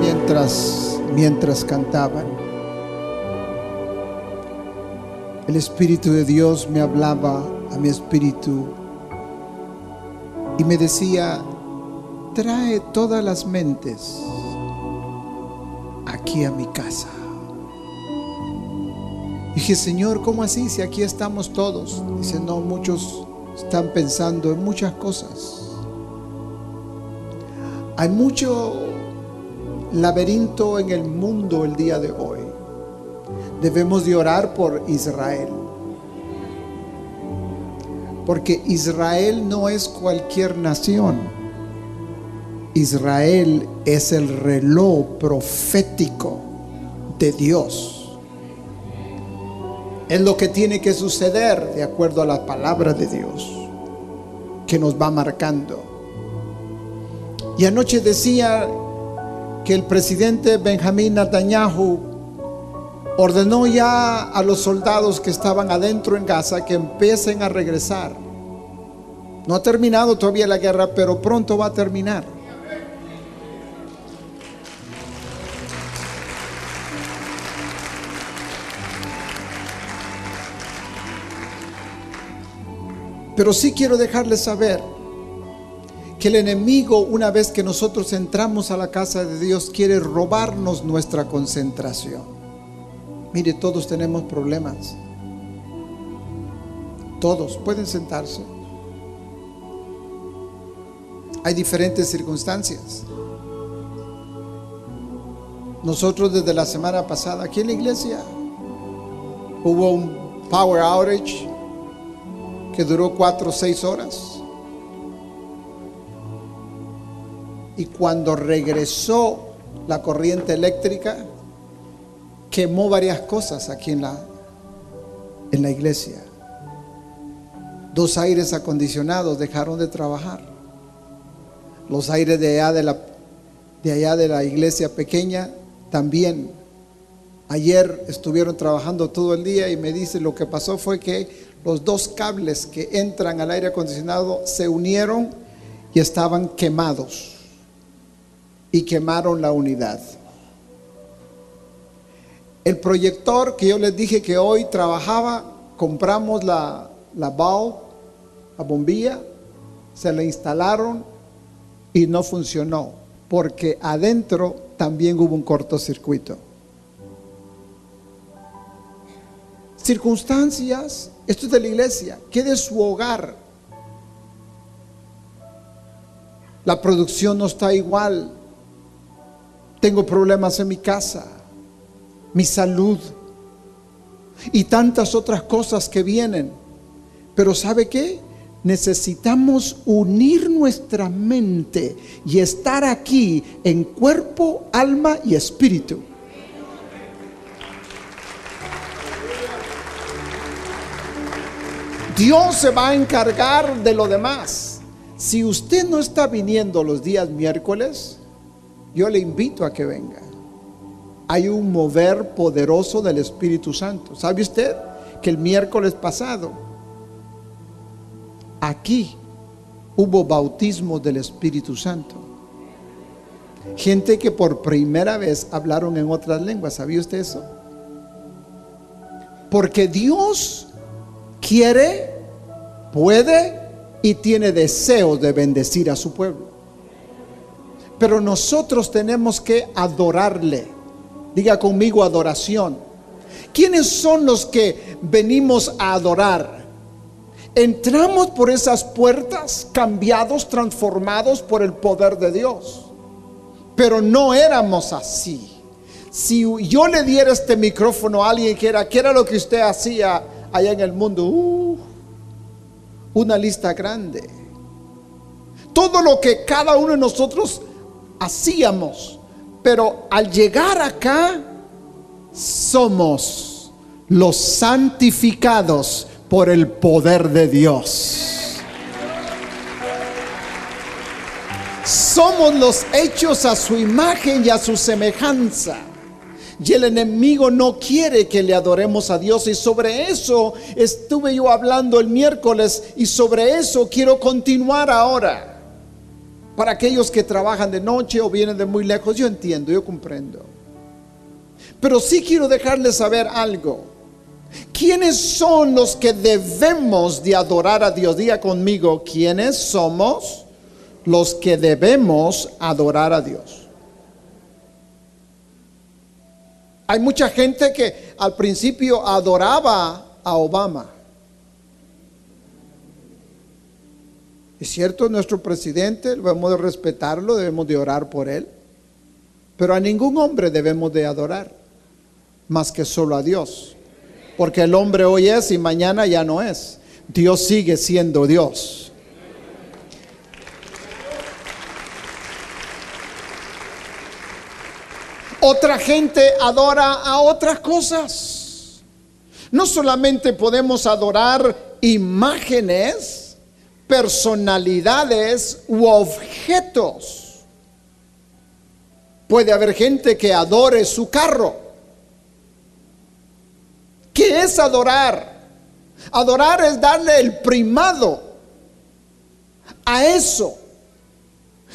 Mientras, mientras cantaban? el Espíritu de Dios me hablaba a mi espíritu y me decía, trae todas las mentes aquí a mi casa. Dije, Señor, ¿cómo así? Si aquí estamos todos. Dice, no, muchos están pensando en muchas cosas. Hay mucho laberinto en el mundo el día de hoy debemos de orar por Israel. Porque Israel no es cualquier nación. Israel es el reloj profético de Dios. Es lo que tiene que suceder de acuerdo a la palabra de Dios que nos va marcando. Y anoche decía que el presidente Benjamín Netanyahu ordenó ya a los soldados que estaban adentro en Gaza que empiecen a regresar. No ha terminado todavía la guerra, pero pronto va a terminar. Pero sí quiero dejarles saber que el enemigo, una vez que nosotros entramos a la casa de Dios, quiere robarnos nuestra concentración. Mire, todos tenemos problemas. Todos pueden sentarse. Hay diferentes circunstancias. Nosotros desde la semana pasada aquí en la iglesia hubo un power outage que duró cuatro o seis horas. Y cuando regresó la corriente eléctrica, quemó varias cosas aquí en la, en la iglesia. Dos aires acondicionados dejaron de trabajar. Los aires de allá de la, de allá de la iglesia pequeña también. Ayer estuvieron trabajando todo el día y me dice lo que pasó fue que los dos cables que entran al aire acondicionado se unieron y estaban quemados y quemaron la unidad. El proyector que yo les dije que hoy trabajaba, compramos la, la la bombilla, se la instalaron y no funcionó, porque adentro también hubo un cortocircuito. Circunstancias, esto es de la iglesia, que de su hogar. La producción no está igual. Tengo problemas en mi casa mi salud y tantas otras cosas que vienen. Pero ¿sabe qué? Necesitamos unir nuestra mente y estar aquí en cuerpo, alma y espíritu. Dios se va a encargar de lo demás. Si usted no está viniendo los días miércoles, yo le invito a que venga hay un mover poderoso del Espíritu Santo. ¿Sabe usted que el miércoles pasado aquí hubo bautismo del Espíritu Santo? Gente que por primera vez hablaron en otras lenguas. ¿Sabía usted eso? Porque Dios quiere, puede y tiene deseos de bendecir a su pueblo. Pero nosotros tenemos que adorarle. Diga conmigo adoración. ¿Quiénes son los que venimos a adorar? Entramos por esas puertas cambiados, transformados por el poder de Dios. Pero no éramos así. Si yo le diera este micrófono a alguien que era, ¿qué era lo que usted hacía allá en el mundo? Uh, una lista grande. Todo lo que cada uno de nosotros hacíamos Pero al llegar acá, somos los santificados por el poder de Dios. Somos los hechos a su imagen y a su semejanza. Y el enemigo no quiere que le adoremos a Dios. Y sobre eso estuve yo hablando el miércoles y sobre eso quiero continuar ahora. Para aquellos que trabajan de noche o vienen de muy lejos, yo entiendo, yo comprendo. Pero sí quiero dejarles saber algo. ¿Quiénes son los que debemos de adorar a Dios? Diga conmigo, ¿quiénes somos los que debemos adorar a Dios? Hay mucha gente que al principio adoraba a Obama. Es cierto, nuestro presidente, debemos de respetarlo, debemos de orar por él. Pero a ningún hombre debemos de adorar, más que solo a Dios. Porque el hombre hoy es y mañana ya no es. Dios sigue siendo Dios. Otra gente adora a otras cosas. No solamente podemos adorar imágenes, personalidades u objetos. Puede haber gente que adore su carro. ¿Qué es adorar? Adorar es darle el primado a eso.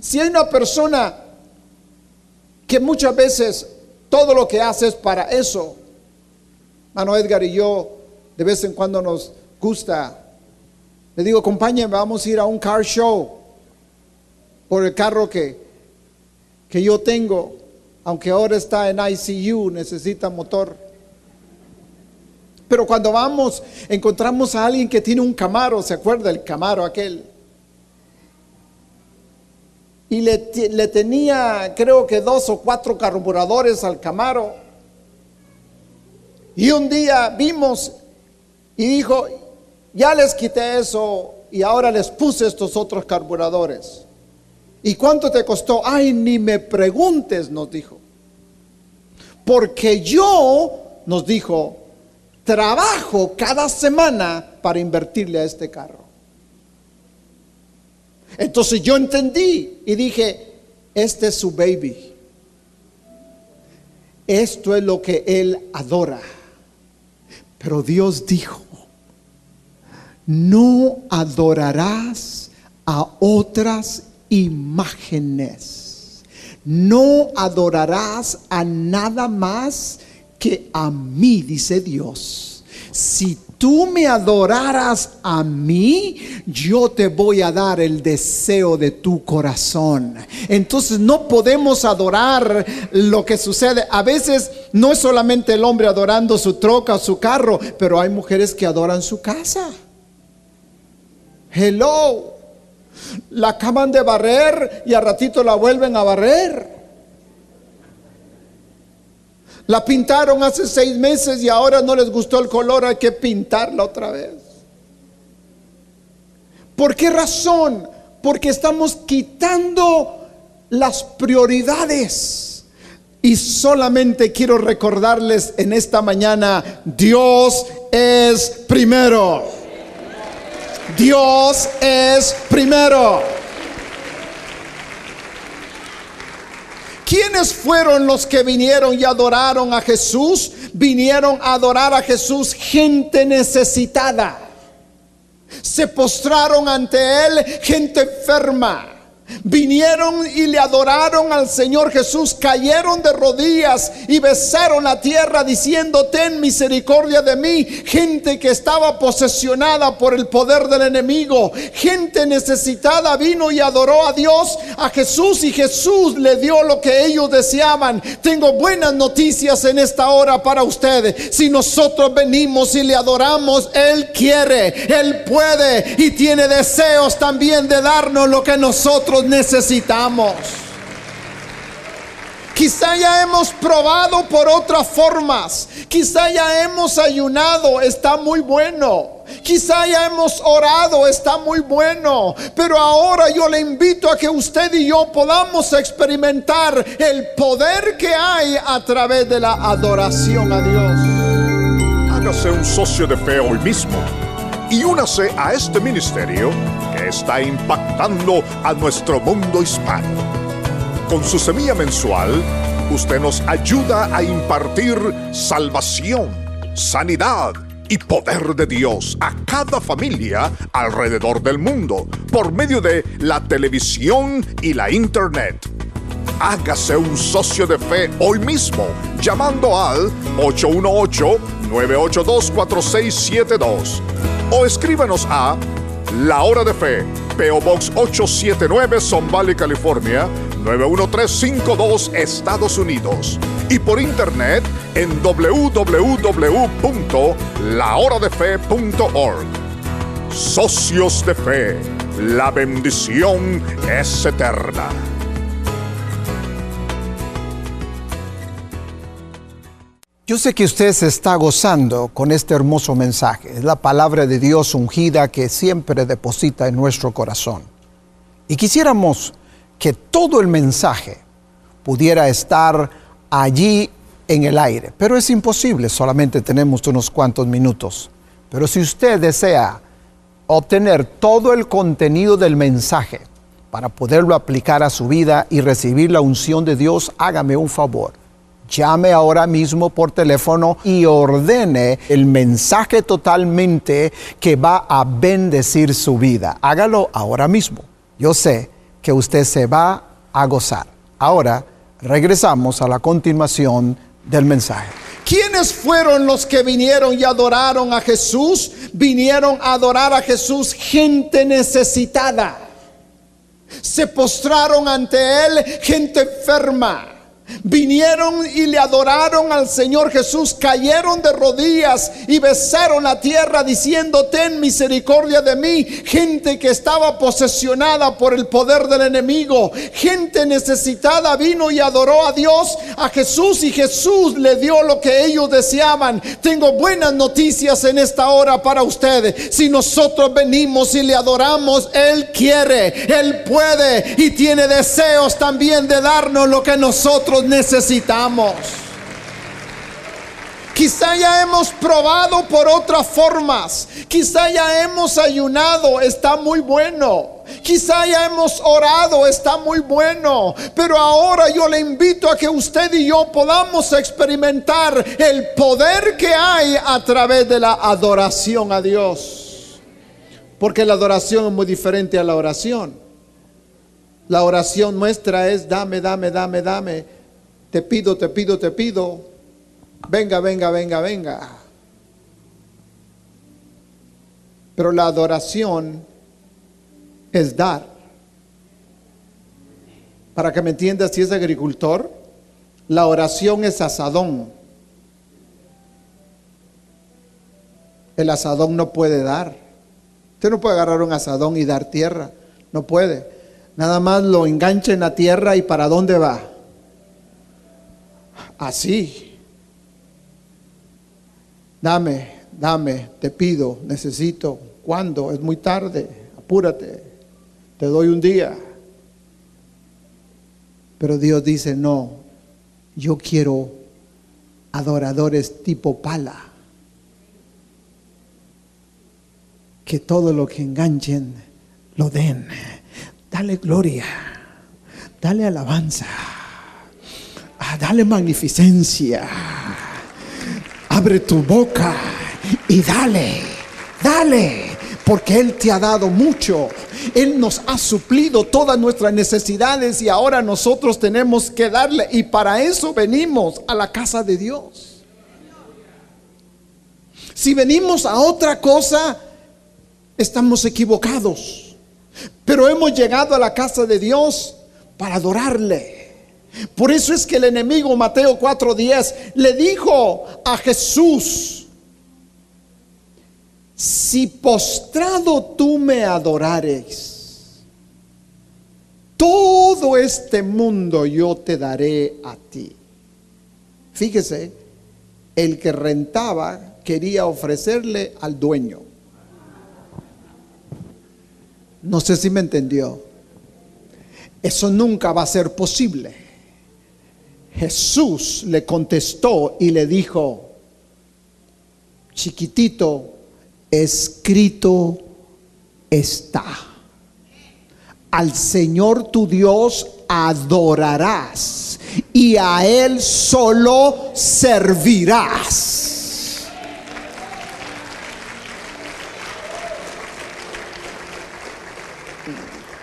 Si hay una persona que muchas veces todo lo que hace es para eso. Mano Edgar y yo de vez en cuando nos gusta. Le digo, acompáñenme, vamos a ir a un car show por el carro que, que yo tengo, aunque ahora está en ICU, necesita motor. Pero cuando vamos, encontramos a alguien que tiene un camaro, ¿se acuerda el camaro aquel? y le, tenía creo que dos o cuatro carburadores al Camaro. Y un día vimos y dijo, ya les quité eso y ahora les puse estos otros carburadores. ¿Y cuánto te costó? Ay, ni me preguntes, nos dijo. Porque yo, nos dijo, trabajo cada semana para invertirle a este carro. Entonces yo entendí y dije, este es su baby. Esto es lo que él adora. Pero Dios dijo, no adorarás a otras imágenes. No adorarás a nada más que a mí, dice Dios. Si tú me adoraras a mí, yo te voy a dar el deseo de tu corazón. Entonces no podemos adorar lo que sucede. A veces no es solamente el hombre adorando su troca o su carro, pero hay mujeres que adoran su casa. Hello. La acaban de barrer y a ratito la vuelven a barrer. La pintaron hace seis meses y ahora no les gustó el color, hay que pintarla otra vez. ¿Por qué razón? Porque estamos quitando las prioridades. Y solamente quiero recordarles en esta mañana, Dios es primero. Dios es primero. ¿Quiénes fueron los que vinieron y adoraron a Jesús? Vinieron a adorar a Jesús gente necesitada. Se postraron ante Él gente enferma Vinieron y le adoraron al Señor Jesús, cayeron de rodillas y besaron la tierra diciendo, ten misericordia de mí. Gente que estaba posesionada por el poder del enemigo, gente necesitada vino y adoró a Dios, a Jesús y Jesús le dio lo que ellos deseaban. Tengo buenas noticias en esta hora para ustedes. Si nosotros venimos y le adoramos, Él quiere, Él puede y tiene deseos también de darnos lo que nosotros necesitamos. Quizá ya hemos probado por otras formas. Quizá ya hemos ayunado. Está muy bueno. Quizá ya hemos orado, está muy bueno, pero ahora yo le invito a que usted y yo podamos experimentar el poder que hay a través de la adoración a Dios. Hágase un socio de fe hoy mismo y únase a este ministerio que está impactando a nuestro mundo hispano. Con su semilla mensual, usted nos ayuda a impartir salvación, sanidad, y poder de Dios a cada familia alrededor del mundo por medio de la televisión y la internet. Hágase un socio de fe hoy mismo llamando al 818-982-4672 o escríbanos a La Hora de Fe, PO Box 879, Son Valley, California 91352, Estados Unidos y por internet en www.lahoradefe.org. Socios de Fe, la bendición es eterna. Yo sé que usted se está gozando con este hermoso mensaje. Es la palabra de Dios ungida que siempre deposita en nuestro corazón. Y quisiéramos que todo el mensaje pudiera estar allí en el aire. Pero es imposible, solamente tenemos unos cuantos minutos. Pero si usted desea obtener todo el contenido del mensaje para poderlo aplicar a su vida y recibir la unción de Dios, hágame un favor. Llame ahora mismo por teléfono y ordene el mensaje totalmente que va a bendecir su vida. Hágalo ahora mismo. Yo sé que usted se va a gozar. Ahora regresamos a la continuación del mensaje. ¿Quiénes fueron los que vinieron y adoraron a Jesús? Vinieron a adorar a Jesús gente necesitada. Se postraron ante Él gente enferma Vinieron y le adoraron al Señor Jesús, cayeron de rodillas y besaron la tierra diciendo, ten misericordia de mí. Gente que estaba posesionada por el poder del enemigo, gente necesitada vino y adoró a Dios, a Jesús y Jesús le dio lo que ellos deseaban. Tengo buenas noticias en esta hora para ustedes. Si nosotros venimos y le adoramos, Él quiere, Él puede y tiene deseos también de darnos lo que nosotros necesitamos. Quizá ya hemos probado por otras formas. Quizá ya hemos ayunado, está muy bueno. Quizá ya hemos orado, está muy bueno. Pero ahora yo le invito a que usted y yo podamos experimentar el poder que hay a través de la adoración a Dios. Porque la adoración es muy diferente a la oración. La oración nuestra es dame, dame, dame, dame te pido, te pido, te pido, venga, venga, venga, venga. Pero la adoración es dar. Para que me entiendas, si es agricultor, la oración es asadón. El asadón no puede dar. Usted no puede agarrar un asadón y dar tierra. No puede. Nada más lo engancha en la tierra y para dónde va así. Dame, dame, te pido, necesito. ¿Cuándo? Es muy tarde, apúrate, te doy un día. Pero Dios dice, no, yo quiero adoradores tipo pala. Que todo lo que enganchen lo den. Dale gloria, dale alabanza. Dale magnificencia. Abre tu boca y dale, dale, porque Él te ha dado mucho. Él nos ha suplido todas nuestras necesidades y ahora nosotros tenemos que darle. Y para eso venimos a la casa de Dios. Si venimos a otra cosa, estamos equivocados. Pero hemos llegado a la casa de Dios para adorarle. Por eso es que el enemigo, Mateo 4:10, le dijo a Jesús, si postrado tú me adorares, todo este mundo yo te daré a ti. Fíjese, el que rentaba quería ofrecerle al dueño. No sé si me entendió. Eso nunca va a ser posible. Jesús le contestó y le dijo, chiquitito, escrito está. Al Señor tu Dios adorarás y a Él solo servirás.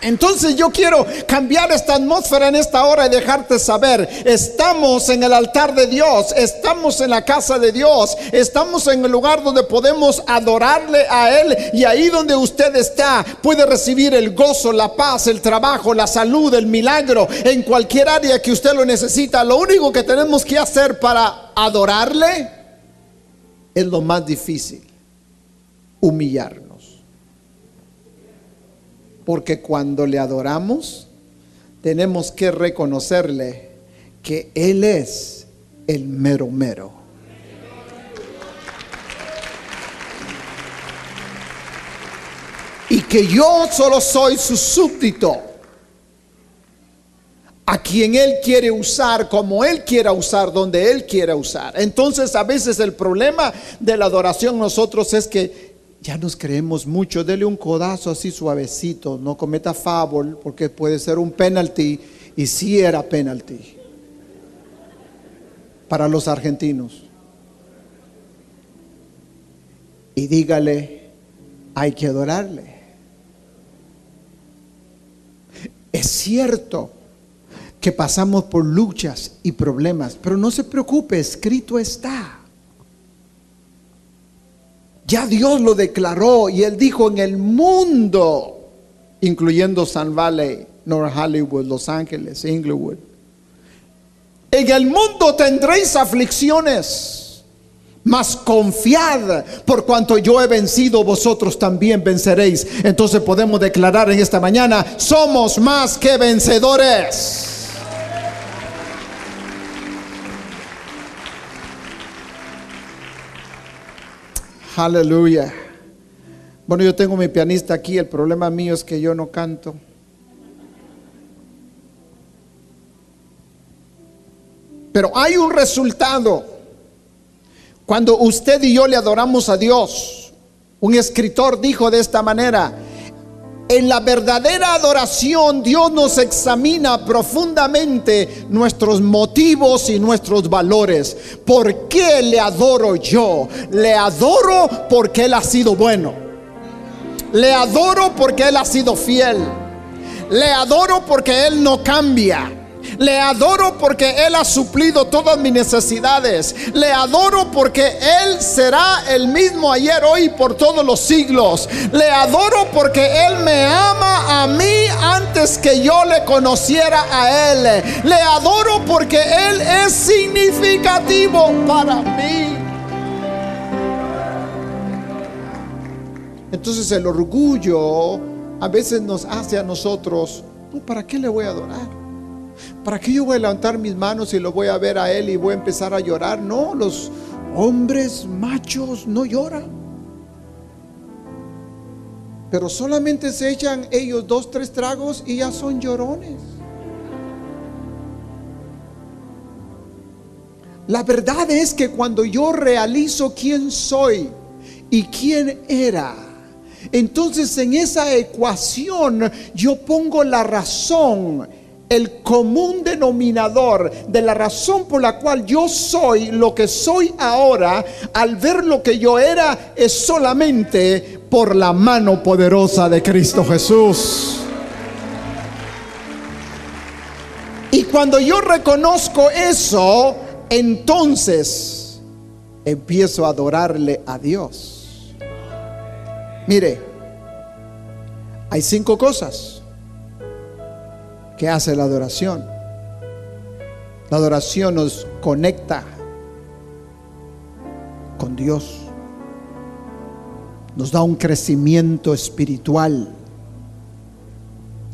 Entonces yo quiero cambiar esta atmósfera en esta hora y dejarte saber, estamos en el altar de Dios, estamos en la casa de Dios, estamos en el lugar donde podemos adorarle a Él y ahí donde usted está puede recibir el gozo, la paz, el trabajo, la salud, el milagro en cualquier área que usted lo necesita. Lo único que tenemos que hacer para adorarle es lo más difícil, humillarnos. Porque cuando le adoramos, tenemos que reconocerle que Él es el mero mero. Y que yo solo soy su súbdito, a quien Él quiere usar, como Él quiera usar, donde Él quiera usar. Entonces a veces el problema de la adoración nosotros es que ya nos creemos mucho, dele un codazo así suavecito, no cometa favor, porque puede ser un penalti, y si era penalti para los argentinos. Y dígale, hay que adorarle. Es cierto que pasamos por luchas y problemas, pero no se preocupe, escrito está. Ya Dios lo declaró y él dijo en el mundo, incluyendo San Valley, North Hollywood, Los Ángeles, Inglewood. En el mundo tendréis aflicciones, mas confiad por cuanto yo he vencido, vosotros también venceréis. Entonces podemos declarar en esta mañana, somos más que vencedores. Aleluya. Bueno, yo tengo mi pianista aquí, el problema mío es que yo no canto. Pero hay un resultado. Cuando usted y yo le adoramos a Dios, un escritor dijo de esta manera, en la verdadera adoración Dios nos examina profundamente nuestros motivos y nuestros valores. ¿Por qué le adoro yo? Le adoro porque Él ha sido bueno. Le adoro porque Él ha sido fiel. Le adoro porque Él no cambia. Le adoro porque Él ha suplido todas mis necesidades. Le adoro porque Él será el mismo ayer, hoy y por todos los siglos. Le adoro porque Él me ama a mí antes que yo le conociera a Él. Le adoro porque Él es significativo para mí. Entonces el orgullo a veces nos hace a nosotros, ¿para qué le voy a adorar? ¿Para qué yo voy a levantar mis manos y lo voy a ver a él y voy a empezar a llorar? No, los hombres machos no lloran. Pero solamente se echan ellos dos, tres tragos y ya son llorones. La verdad es que cuando yo realizo quién soy y quién era, entonces en esa ecuación yo pongo la razón el común denominador de la razón por la cual yo soy lo que soy ahora, al ver lo que yo era, es solamente por la mano poderosa de Cristo Jesús. Y cuando yo reconozco eso, entonces empiezo a adorarle a Dios. Mire, hay cinco cosas que hace la adoración. La adoración nos conecta con Dios. Nos da un crecimiento espiritual.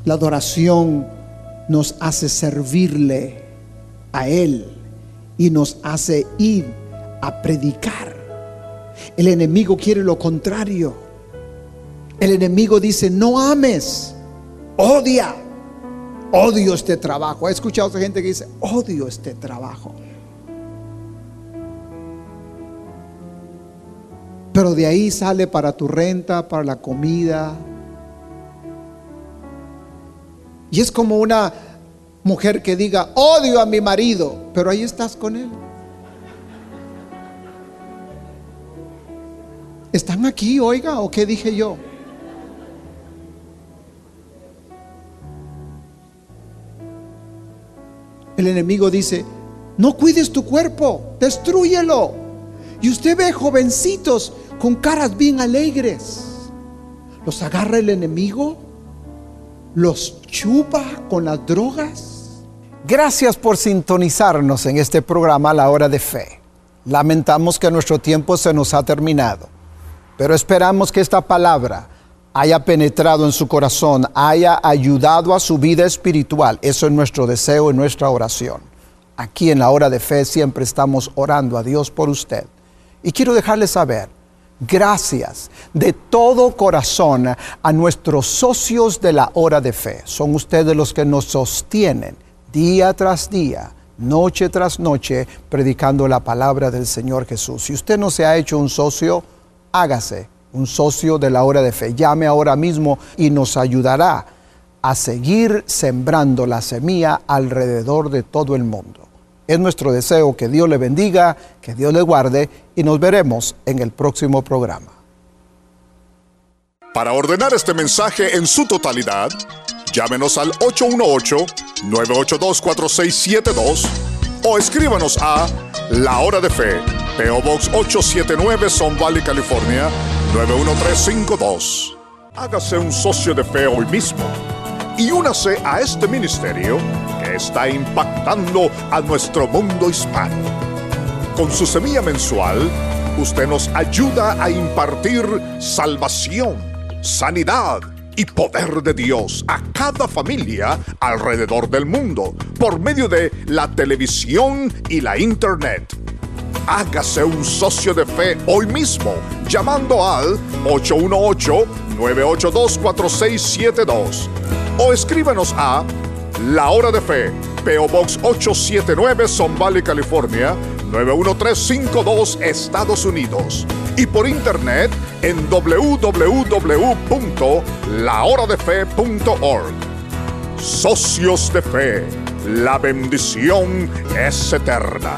La adoración nos hace servirle a Él y nos hace ir a predicar. El enemigo quiere lo contrario. El enemigo dice, no ames, odia. Odio este trabajo. He escuchado a gente que dice, odio este trabajo. Pero de ahí sale para tu renta, para la comida. Y es como una mujer que diga, odio a mi marido, pero ahí estás con él. ¿Están aquí, oiga, o qué dije yo? El enemigo dice, no cuides tu cuerpo, destruyelo. Y usted ve jovencitos con caras bien alegres. Los agarra el enemigo, los chupa con las drogas. Gracias por sintonizarnos en este programa La Hora de Fe. Lamentamos que nuestro tiempo se nos ha terminado, pero esperamos que esta palabra haya penetrado en su corazón, haya ayudado a su vida espiritual. Eso es nuestro deseo y nuestra oración. Aquí en la hora de fe siempre estamos orando a Dios por usted. Y quiero dejarle saber, gracias de todo corazón a nuestros socios de la hora de fe. Son ustedes los que nos sostienen día tras día, noche tras noche, predicando la palabra del Señor Jesús. Si usted no se ha hecho un socio, hágase un socio de la hora de fe. Llame ahora mismo y nos ayudará a seguir sembrando la semilla alrededor de todo el mundo. Es nuestro deseo que Dios le bendiga, que Dios le guarde y nos veremos en el próximo programa. Para ordenar este mensaje en su totalidad, llámenos al 818-982-4672 o escríbanos a La Hora de Fe, PO Box 879, Son Valley, California 91352. Hágase un socio de fe hoy mismo y únase a este ministerio que está impactando a nuestro mundo hispano. Con su semilla mensual, usted nos ayuda a impartir salvación, sanidad y poder de Dios a cada familia alrededor del mundo por medio de la televisión y la internet. Hágase un socio de fe hoy mismo llamando al 818-982-4672 o escríbanos a La Hora de Fe, PO Box 879, Son Valley, California 91352, Estados Unidos. Y por internet en www.lahoradefe.org. Socios de Fe, la bendición es eterna.